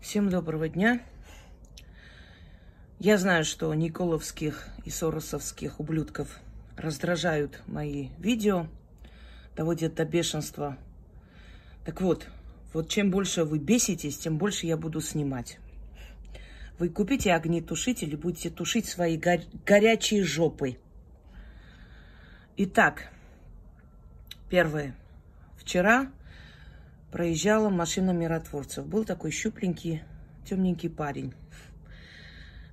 Всем доброго дня. Я знаю, что Николовских и Соросовских ублюдков раздражают мои видео, доводят до бешенства. Так вот, вот чем больше вы беситесь, тем больше я буду снимать. Вы купите огнетушитель и будете тушить свои го- горячие жопы. Итак, первое. Вчера проезжала машина миротворцев. Был такой щупленький, темненький парень.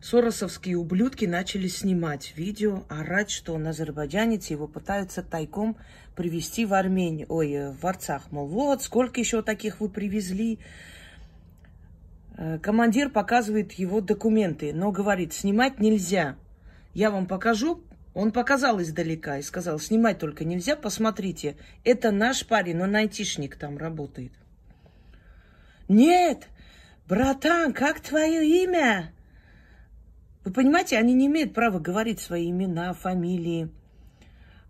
Соросовские ублюдки начали снимать видео, орать, что он азербайджанец, его пытаются тайком привезти в Армению, ой, э, в Арцах. Мол, вот, сколько еще таких вы привезли. Э, Командир показывает его документы, но говорит, снимать нельзя. Я вам покажу. Он показал издалека и сказал, снимать только нельзя, посмотрите. Это наш парень, он айтишник там работает. Нет, братан, как твое имя? Вы понимаете, они не имеют права говорить свои имена, фамилии.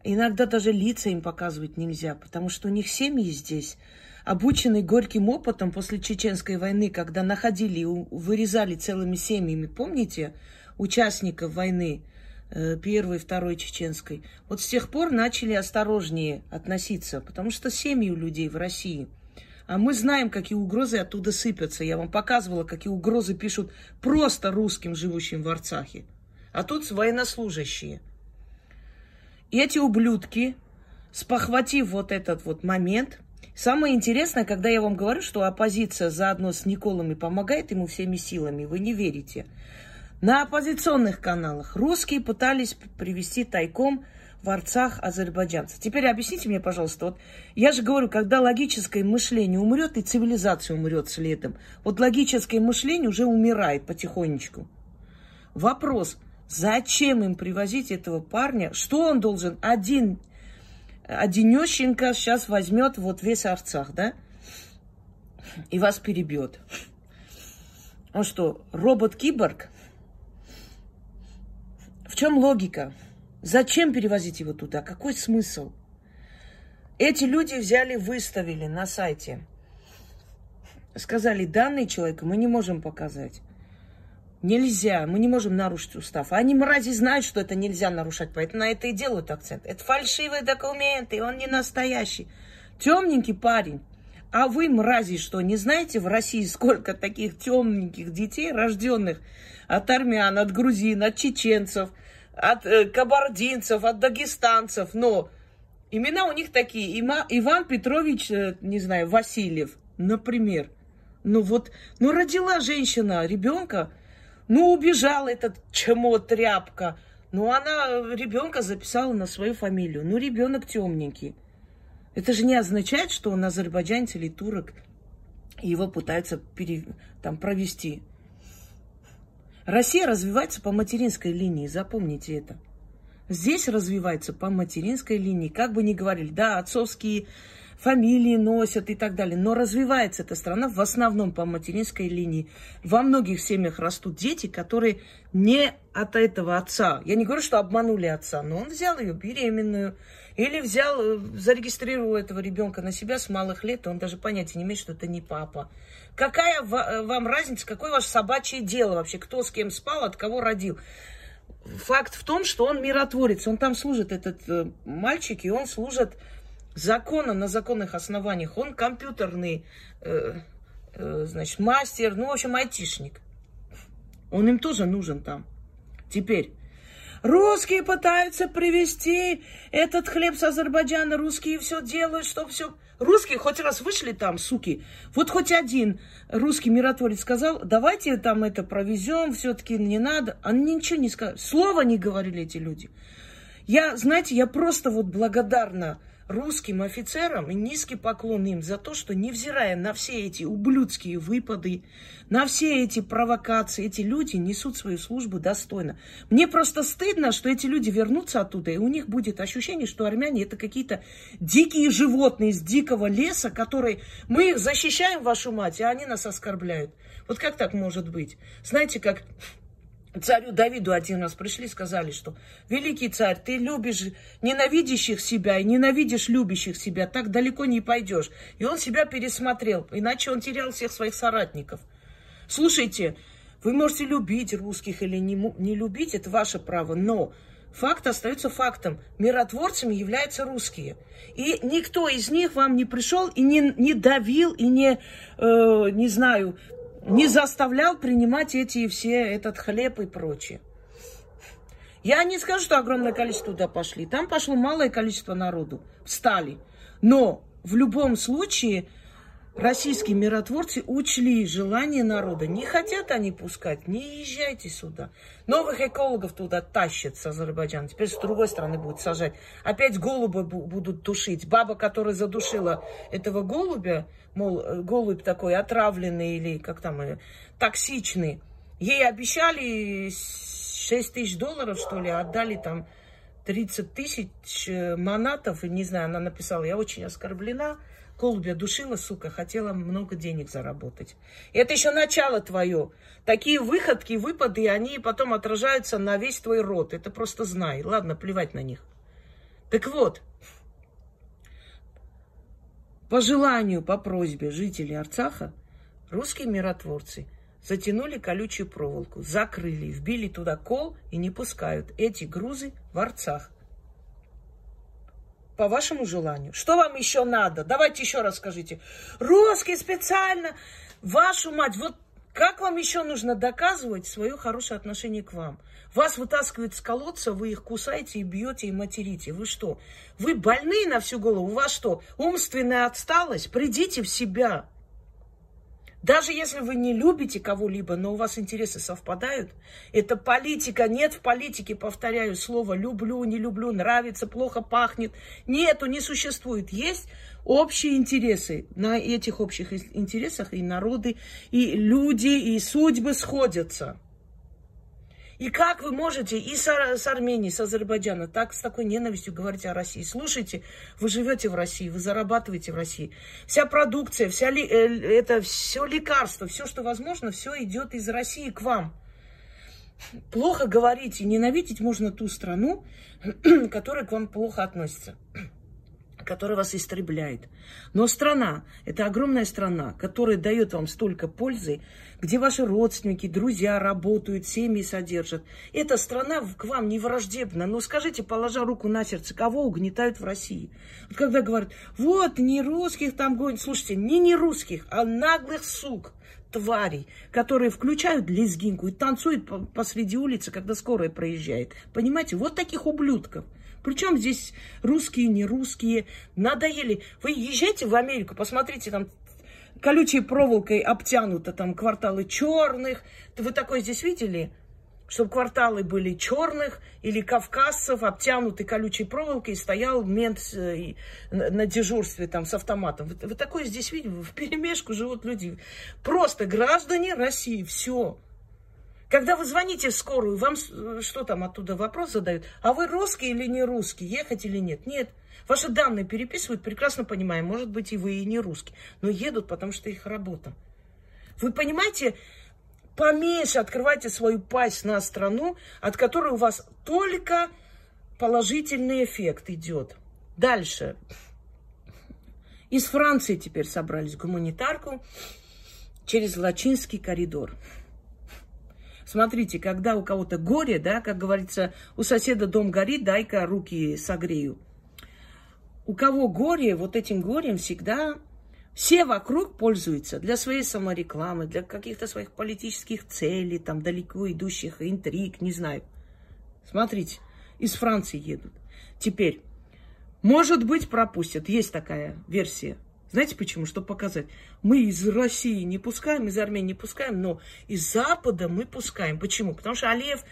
Иногда даже лица им показывать нельзя, потому что у них семьи здесь, обученные горьким опытом после Чеченской войны, когда находили вырезали целыми семьями, помните, участников войны первой, второй чеченской. Вот с тех пор начали осторожнее относиться, потому что семьи у людей в России. А мы знаем, какие угрозы оттуда сыпятся. Я вам показывала, какие угрозы пишут просто русским, живущим в Арцахе. А тут военнослужащие. И эти ублюдки, спохватив вот этот вот момент, самое интересное, когда я вам говорю, что оппозиция заодно с Николами помогает ему всеми силами, вы не верите. На оппозиционных каналах русские пытались привести тайком в Арцах азербайджанцев. Теперь объясните мне, пожалуйста, вот я же говорю, когда логическое мышление умрет, и цивилизация умрет следом. Вот логическое мышление уже умирает потихонечку. Вопрос, зачем им привозить этого парня? Что он должен? Один, одинешенько сейчас возьмет вот весь Арцах, да? И вас перебьет. Он что, робот-киборг? В чем логика? Зачем перевозить его туда? Какой смысл? Эти люди взяли, выставили на сайте. Сказали, данный человек мы не можем показать. Нельзя, мы не можем нарушить устав. Они, мрази, знают, что это нельзя нарушать, поэтому на это и делают акцент. Это фальшивые документы, он не настоящий. Темненький парень. А вы, мрази, что, не знаете в России сколько таких темненьких детей, рожденных от армян, от грузин, от чеченцев, от э, кабардинцев, от дагестанцев, но имена у них такие. Има- Иван Петрович, э, не знаю, Васильев, например. Ну вот, ну родила женщина ребенка, ну убежал этот чмо тряпка. Ну она ребенка записала на свою фамилию. Ну ребенок темненький. Это же не означает, что он азербайджанец или турок, и его пытаются пере- там, провести. Россия развивается по материнской линии, запомните это. Здесь развивается по материнской линии. Как бы ни говорили, да, отцовские фамилии носят и так далее. Но развивается эта страна в основном по материнской линии. Во многих семьях растут дети, которые не от этого отца. Я не говорю, что обманули отца, но он взял ее беременную. Или взял, э, зарегистрировал этого ребенка на себя с малых лет, он даже понятия не имеет, что это не папа. Какая э, вам разница, какое ваше собачье дело вообще, кто с кем спал, от кого родил? Факт в том, что он миротворец, он там служит, этот э, мальчик, и он служит законом на законных основаниях. Он компьютерный, э, э, значит, мастер, ну, в общем, айтишник. Он им тоже нужен там. Теперь, русские пытаются привезти этот хлеб с Азербайджана, русские все делают, что все... Русские хоть раз вышли там, суки. Вот хоть один русский миротворец сказал, давайте там это провезем, все-таки не надо. Они ничего не сказали. Слова не говорили эти люди. Я, знаете, я просто вот благодарна русским офицерам и низкий поклон им за то, что невзирая на все эти ублюдские выпады, на все эти провокации, эти люди несут свою службу достойно. Мне просто стыдно, что эти люди вернутся оттуда, и у них будет ощущение, что армяне это какие-то дикие животные из дикого леса, которые мы защищаем вашу мать, а они нас оскорбляют. Вот как так может быть? Знаете, как Царю Давиду один раз пришли, сказали, что великий царь, ты любишь ненавидящих себя и ненавидишь любящих себя, так далеко не пойдешь. И он себя пересмотрел, иначе он терял всех своих соратников. Слушайте, вы можете любить русских или не, не любить, это ваше право, но факт остается фактом. Миротворцами являются русские. И никто из них вам не пришел и не, не давил, и не, э, не знаю, не заставлял принимать эти все, этот хлеб и прочее. Я не скажу, что огромное количество туда пошли. Там пошло малое количество народу. Встали. Но в любом случае российские миротворцы учли желание народа. Не хотят они пускать, не езжайте сюда. Новых экологов туда тащат с Азербайджана. Теперь с другой стороны будут сажать. Опять голубя будут душить. Баба, которая задушила этого голубя, мол, э, голубь такой отравленный или как там, э, токсичный, ей обещали 6 тысяч долларов, что ли, отдали там 30 тысяч э, манатов, и не знаю, она написала, я очень оскорблена, Голубя душила, сука, хотела много денег заработать. И это еще начало твое. Такие выходки, выпады, они потом отражаются на весь твой род. Это просто знай. Ладно, плевать на них. Так вот, по желанию, по просьбе жителей Арцаха, русские миротворцы затянули колючую проволоку, закрыли, вбили туда кол и не пускают эти грузы в Арцах по вашему желанию. Что вам еще надо? Давайте еще раз скажите. Русский специально, вашу мать, вот как вам еще нужно доказывать свое хорошее отношение к вам? Вас вытаскивают с колодца, вы их кусаете и бьете и материте. Вы что? Вы больные на всю голову? У вас что? Умственная отсталость? Придите в себя. Даже если вы не любите кого-либо, но у вас интересы совпадают, это политика. Нет в политике, повторяю слово, люблю, не люблю, нравится, плохо пахнет. Нету, не существует. Есть общие интересы. На этих общих интересах и народы, и люди, и судьбы сходятся. И как вы можете и с, с Армении, с Азербайджана так с такой ненавистью говорить о России? Слушайте, вы живете в России, вы зарабатываете в России. Вся продукция, вся ли, э, это все лекарство, все, что возможно, все идет из России к вам. Плохо говорить и ненавидеть можно ту страну, которая к вам плохо относится которая вас истребляет. Но страна, это огромная страна, которая дает вам столько пользы, где ваши родственники, друзья работают, семьи содержат. Эта страна к вам не враждебна. Но скажите, положа руку на сердце, кого угнетают в России? Вот когда говорят, вот, не русских там гонят. Слушайте, не не русских, а наглых сук тварей, которые включают лезгинку и танцуют посреди улицы, когда скорая проезжает. Понимаете, вот таких ублюдков. Причем здесь русские, не русские, надоели. Вы езжайте в Америку, посмотрите, там колючей проволокой обтянуто там кварталы черных. Вы такое здесь видели? Чтобы кварталы были черных или кавказцев, обтянуты колючей проволокой, и стоял мент э, на дежурстве там с автоматом. Вы, вы такое здесь видели? В перемешку живут люди. Просто граждане России, все. Когда вы звоните в скорую, вам э, что там оттуда вопрос задают? А вы русский или не русский? Ехать или нет? Нет. Ваши данные переписывают, прекрасно понимаем. Может быть, и вы и не русский. Но едут, потому что их работа. Вы понимаете, поменьше открывайте свою пасть на страну, от которой у вас только положительный эффект идет. Дальше. Из Франции теперь собрались гуманитарку через Лачинский коридор. Смотрите, когда у кого-то горе, да, как говорится, у соседа дом горит, дай-ка руки согрею. У кого горе, вот этим горем всегда все вокруг пользуются для своей саморекламы, для каких-то своих политических целей, там далеко идущих интриг, не знаю. Смотрите, из Франции едут. Теперь, может быть, пропустят. Есть такая версия. Знаете почему? Чтобы показать. Мы из России не пускаем, из Армении не пускаем, но из Запада мы пускаем. Почему? Потому что Алиев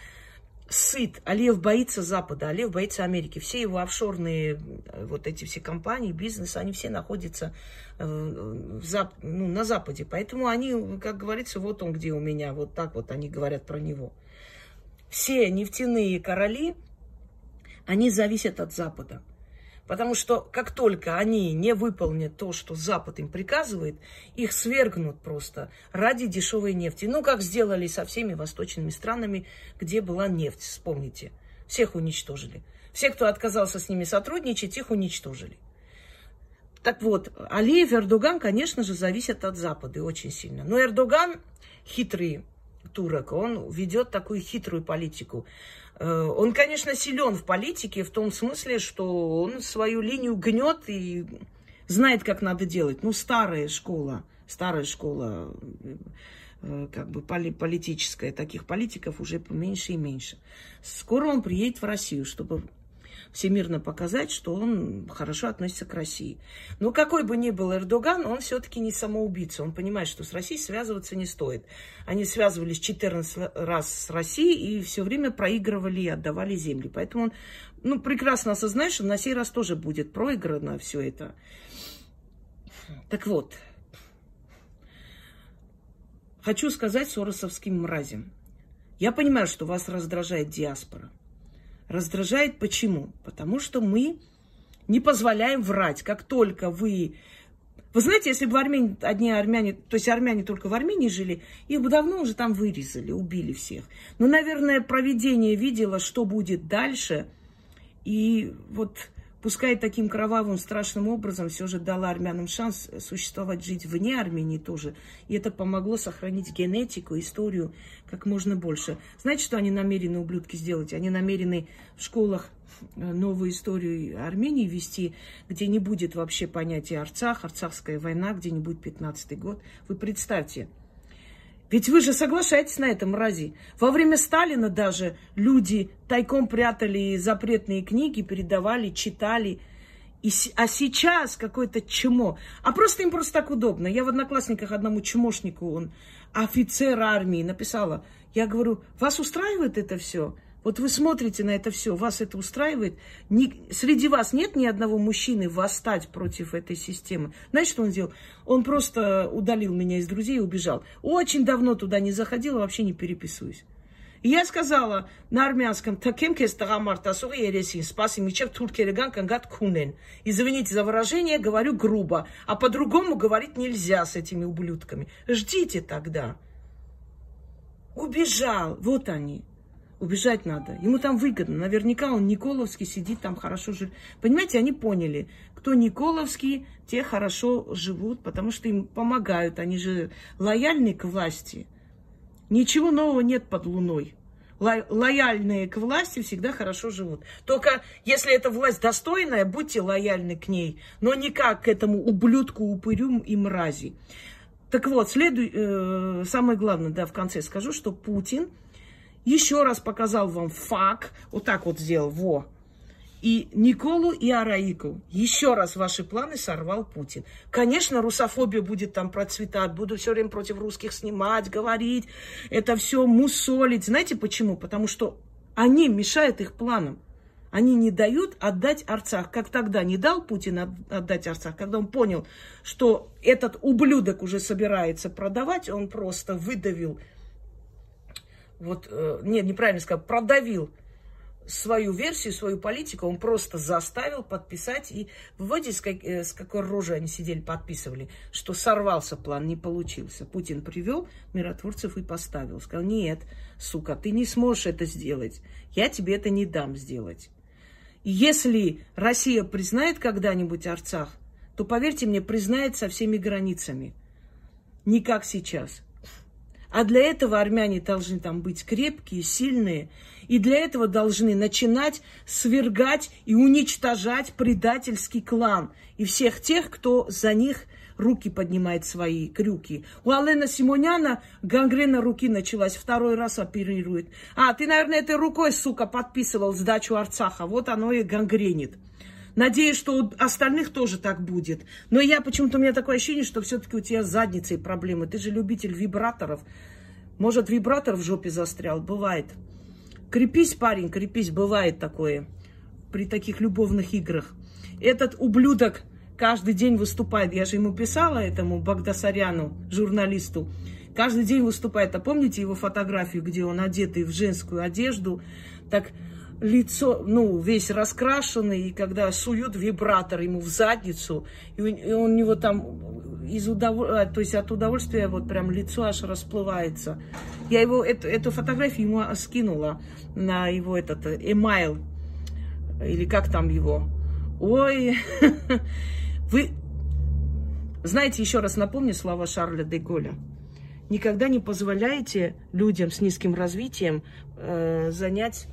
сыт. Алиев боится Запада, Алиев боится Америки. Все его офшорные, э, вот эти все компании, бизнес, они все находятся э, в Зап... ну, на Западе. Поэтому они, как говорится, вот он где у меня, вот так вот они говорят про него. Все нефтяные короли, они зависят от Запада. Потому что как только они не выполнят то, что Запад им приказывает, их свергнут просто ради дешевой нефти. Ну, как сделали со всеми восточными странами, где была нефть, вспомните. Всех уничтожили. Все, кто отказался с ними сотрудничать, их уничтожили. Так вот, Алиев и Эрдоган, конечно же, зависят от Запада очень сильно. Но Эрдоган хитрый турок, он ведет такую хитрую политику. Э, он, конечно, силен в политике в том смысле, что он свою линию гнет и знает, как надо делать. Ну, старая школа, старая школа э, как бы политическая, таких политиков уже меньше и меньше. Скоро он приедет в Россию, чтобы всемирно показать, что он хорошо относится к России. Но какой бы ни был Эрдоган, он все-таки не самоубийца. Он понимает, что с Россией связываться не стоит. Они связывались 14 раз с Россией и все время проигрывали и отдавали земли. Поэтому он ну, прекрасно осознает, что на сей раз тоже будет проиграно все это. Так вот, хочу сказать соросовским мразям. Я понимаю, что вас раздражает диаспора. Раздражает почему? Потому что мы не позволяем врать. Как только вы... Вы знаете, если бы в Армении одни армяне, то есть армяне только в Армении жили, их бы давно уже там вырезали, убили всех. Но, наверное, проведение видело, что будет дальше. И вот пускай таким кровавым, страшным образом все же дала армянам шанс существовать, жить вне Армении тоже. И это помогло сохранить генетику, историю как можно больше. Знаете, что они намерены, ублюдки, сделать? Они намерены в школах э, новую историю Армении вести, где не будет вообще понятия Арцах, Арцахская война, где не будет 15 год. Вы представьте, ведь вы же соглашаетесь на этом, мрази. Во время Сталина даже люди тайком прятали запретные книги, передавали, читали. И, а сейчас какое-то чмо. А просто им просто так удобно. Я в одноклассниках одному чмошнику, он офицер армии, написала. Я говорю, вас устраивает это все? Вот вы смотрите на это все, вас это устраивает? Ни, среди вас нет ни одного мужчины восстать против этой системы. Знаете, что он сделал? Он просто удалил меня из друзей и убежал. Очень давно туда не заходил, вообще не переписываюсь. И я сказала на армянском, таким кестагамартасуги ересин, спаси мечев туркереган кангат кунен. Извините за выражение, говорю грубо. А по-другому говорить нельзя с этими ублюдками. Ждите тогда. Убежал. Вот они. Убежать надо. Ему там выгодно. Наверняка он Николовский сидит там хорошо живет. Понимаете, они поняли, кто Николовский, те хорошо живут, потому что им помогают. Они же лояльны к власти. Ничего нового нет под луной. лояльные к власти всегда хорошо живут. Только если эта власть достойная, будьте лояльны к ней, но не как к этому ублюдку, упырю и мрази. Так вот, следуй, э, самое главное, да, в конце скажу, что Путин – еще раз показал вам факт, вот так вот сделал, во. И Николу, и Араику. Еще раз ваши планы сорвал Путин. Конечно, русофобия будет там процветать, буду все время против русских снимать, говорить, это все мусолить. Знаете почему? Потому что они мешают их планам. Они не дают отдать Арцах, как тогда не дал Путин отдать Арцах, когда он понял, что этот ублюдок уже собирается продавать, он просто выдавил вот, э, нет, неправильно сказал, продавил свою версию, свою политику, он просто заставил подписать. И выводите, с, как, э, с какой рожей они сидели, подписывали, что сорвался план, не получился. Путин привел миротворцев и поставил. Сказал, нет, сука, ты не сможешь это сделать. Я тебе это не дам сделать. Если Россия признает когда-нибудь Арцах, то, поверьте мне, признает со всеми границами. Не как сейчас. А для этого армяне должны там быть крепкие, сильные. И для этого должны начинать свергать и уничтожать предательский клан. И всех тех, кто за них руки поднимает свои крюки. У Алена Симоняна гангрена руки началась, второй раз оперирует. А, ты, наверное, этой рукой, сука, подписывал сдачу Арцаха. Вот оно и гангренит. Надеюсь, что у остальных тоже так будет. Но я почему-то, у меня такое ощущение, что все-таки у тебя с задницей проблемы. Ты же любитель вибраторов. Может, вибратор в жопе застрял? Бывает. Крепись, парень, крепись. Бывает такое при таких любовных играх. Этот ублюдок каждый день выступает. Я же ему писала, этому Багдасаряну, журналисту. Каждый день выступает. А помните его фотографию, где он одетый в женскую одежду? Так лицо, ну, весь раскрашенный, и когда суют вибратор ему в задницу, и у, и у него там из удов... А, то есть от удовольствия вот прям лицо аж расплывается. Я его, эту, эту фотографию ему скинула на его этот эмайл, или как там его. Ой, вы Знаете, еще раз напомню слова Шарля де Голля. Никогда не позволяйте людям с низким развитием э, занять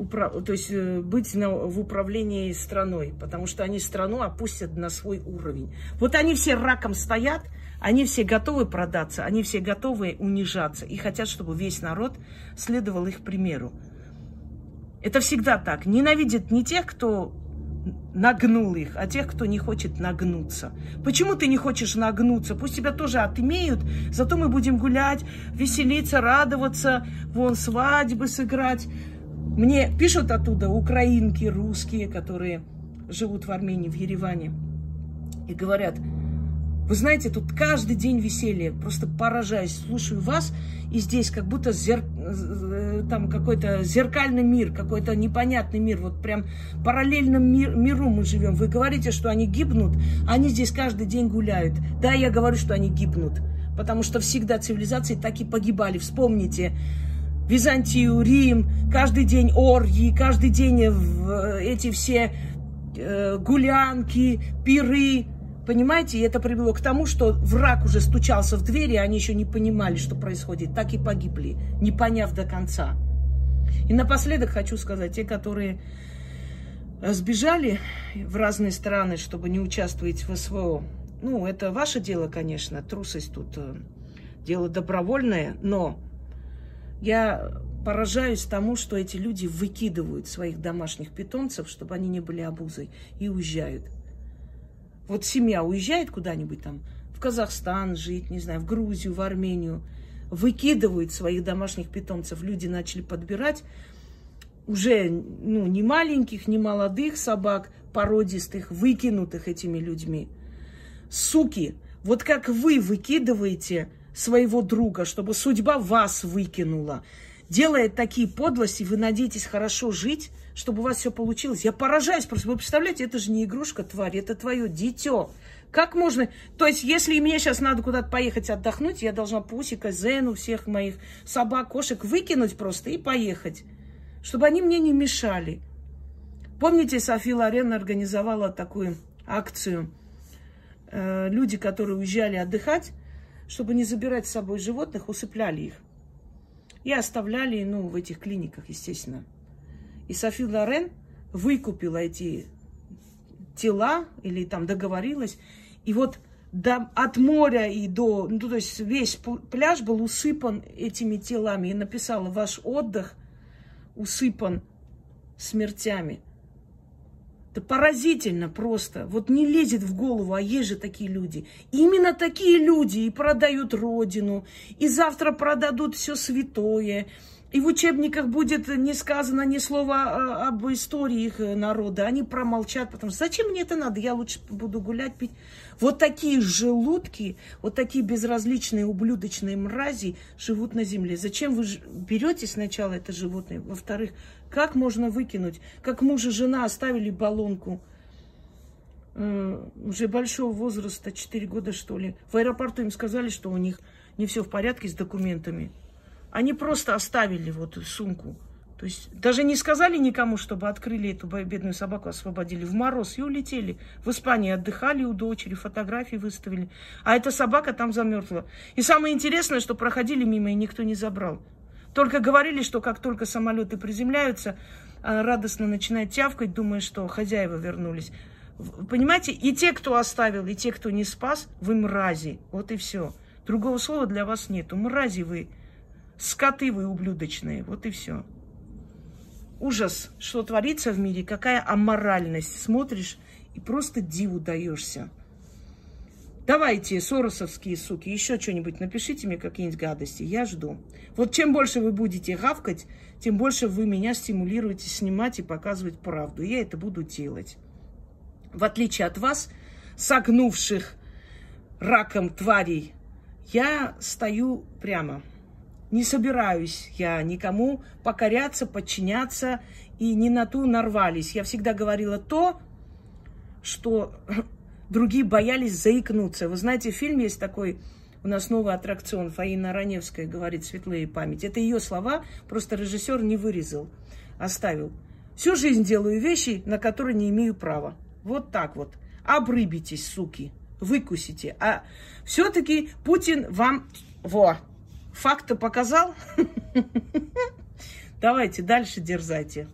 управ... то есть э, быть на... в управлении страной, потому что они страну опустят на свой уровень. Вот они все раком стоят, они все готовы продаться, они все готовы унижаться и хотят, чтобы весь народ следовал их примеру. Это всегда так. Ненавидят не тех, кто нагнул их, а тех, кто не хочет нагнуться. Почему ты не хочешь нагнуться? Пусть тебя тоже отымеют, зато мы будем гулять, веселиться, радоваться, вон свадьбы сыграть. Мне пишут оттуда украинки, русские, которые живут в Армении, в Ереване, и говорят, вы знаете, тут каждый день веселье. Просто поражаюсь. Слушаю вас, и здесь как будто зер... Э, там какой-то зеркальный мир, какой-то непонятный мир. Вот прям параллельном мир... миру мы живем. Вы говорите, что они гибнут, они здесь каждый день гуляют. Да, я говорю, что они гибнут. Потому что всегда цивилизации так и погибали. Вспомните, Византию, Рим, каждый день оргии, каждый день э, эти все э, гулянки, пиры, Понимаете, и это привело к тому, что враг уже стучался в двери, и они еще не понимали, что происходит. Так и погибли, не поняв до конца. И напоследок хочу сказать, те, которые сбежали в разные страны, чтобы не участвовать в СВО, ну, это ваше дело, конечно, трусость тут э, дело добровольное, но я поражаюсь тому, что эти люди выкидывают своих домашних питомцев, чтобы они не были обузой, и уезжают. Вот семья уезжает куда-нибудь там, в Казахстан жить, не знаю, в Грузию, в Армению, выкидывают своих домашних питомцев. Люди начали подбирать уже ну, не маленьких, не молодых собак, породистых, выкинутых этими людьми. Суки, вот как вы выкидываете своего друга, чтобы судьба вас выкинула, делает такие подлости, вы надеетесь хорошо жить, чтобы у вас все получилось. Я поражаюсь просто. Вы представляете, это же не игрушка, тварь, это твое дитё. Как можно... То есть, если мне сейчас надо куда-то поехать отдохнуть, я должна Пусика, Зену, всех моих собак, кошек выкинуть просто и поехать. Чтобы они мне не мешали. Помните, София Лорен организовала такую акцию. Э, люди, которые уезжали отдыхать, чтобы не забирать с собой животных, усыпляли их. И оставляли, ну, в этих клиниках, естественно. И Софи Лорен выкупила эти тела или там договорилась. И вот до, от моря и до, ну, то есть весь пляж был усыпан этими телами. И написала, ваш отдых усыпан смертями. Это поразительно просто. Вот не лезет в голову, а есть же такие люди. Именно такие люди и продают родину, и завтра продадут все святое, и в учебниках будет не сказано ни слова об истории их народа. Они промолчат, потому что зачем мне это надо? Я лучше буду гулять, пить. Вот такие желудки, вот такие безразличные ублюдочные мрази живут на земле. Зачем вы берете сначала это животное? Во-вторых, как можно выкинуть? Как муж и жена оставили баллонку э, уже большого возраста, 4 года что ли. В аэропорту им сказали, что у них не все в порядке с документами. Они просто оставили вот сумку. То есть даже не сказали никому, чтобы открыли эту бедную собаку, освободили в мороз и улетели. В Испании отдыхали у дочери, фотографии выставили. А эта собака там замерзла. И самое интересное, что проходили мимо и никто не забрал. Только говорили, что как только самолеты приземляются, а, радостно начинает тявкать, думая, что хозяева вернулись. Понимаете, и те, кто оставил, и те, кто не спас, вы мрази. Вот и все. Другого слова для вас нету. Мрази вы. Скоты вы ублюдочные. Вот и все. Ужас, что творится в мире, какая аморальность. Смотришь и просто диву даешься. Давайте, соросовские суки, еще что-нибудь напишите мне, какие-нибудь гадости. Я жду. Вот чем больше вы будете гавкать, тем больше вы меня стимулируете снимать и показывать правду. Я это буду делать. В отличие от вас, согнувших раком тварей, я стою прямо. Не собираюсь я никому покоряться, подчиняться, и не на ту нарвались. Я всегда говорила то, что другие боялись заикнуться. Вы знаете, фильм есть такой, у нас новый аттракцион, Фаина Раневская говорит «Светлые память». Это ее слова, просто режиссер не вырезал, оставил. Всю жизнь делаю вещи, на которые не имею права. Вот так вот. обрыбитесь, суки, выкусите. А все-таки Путин вам, во, факты показал? Давайте дальше дерзайте.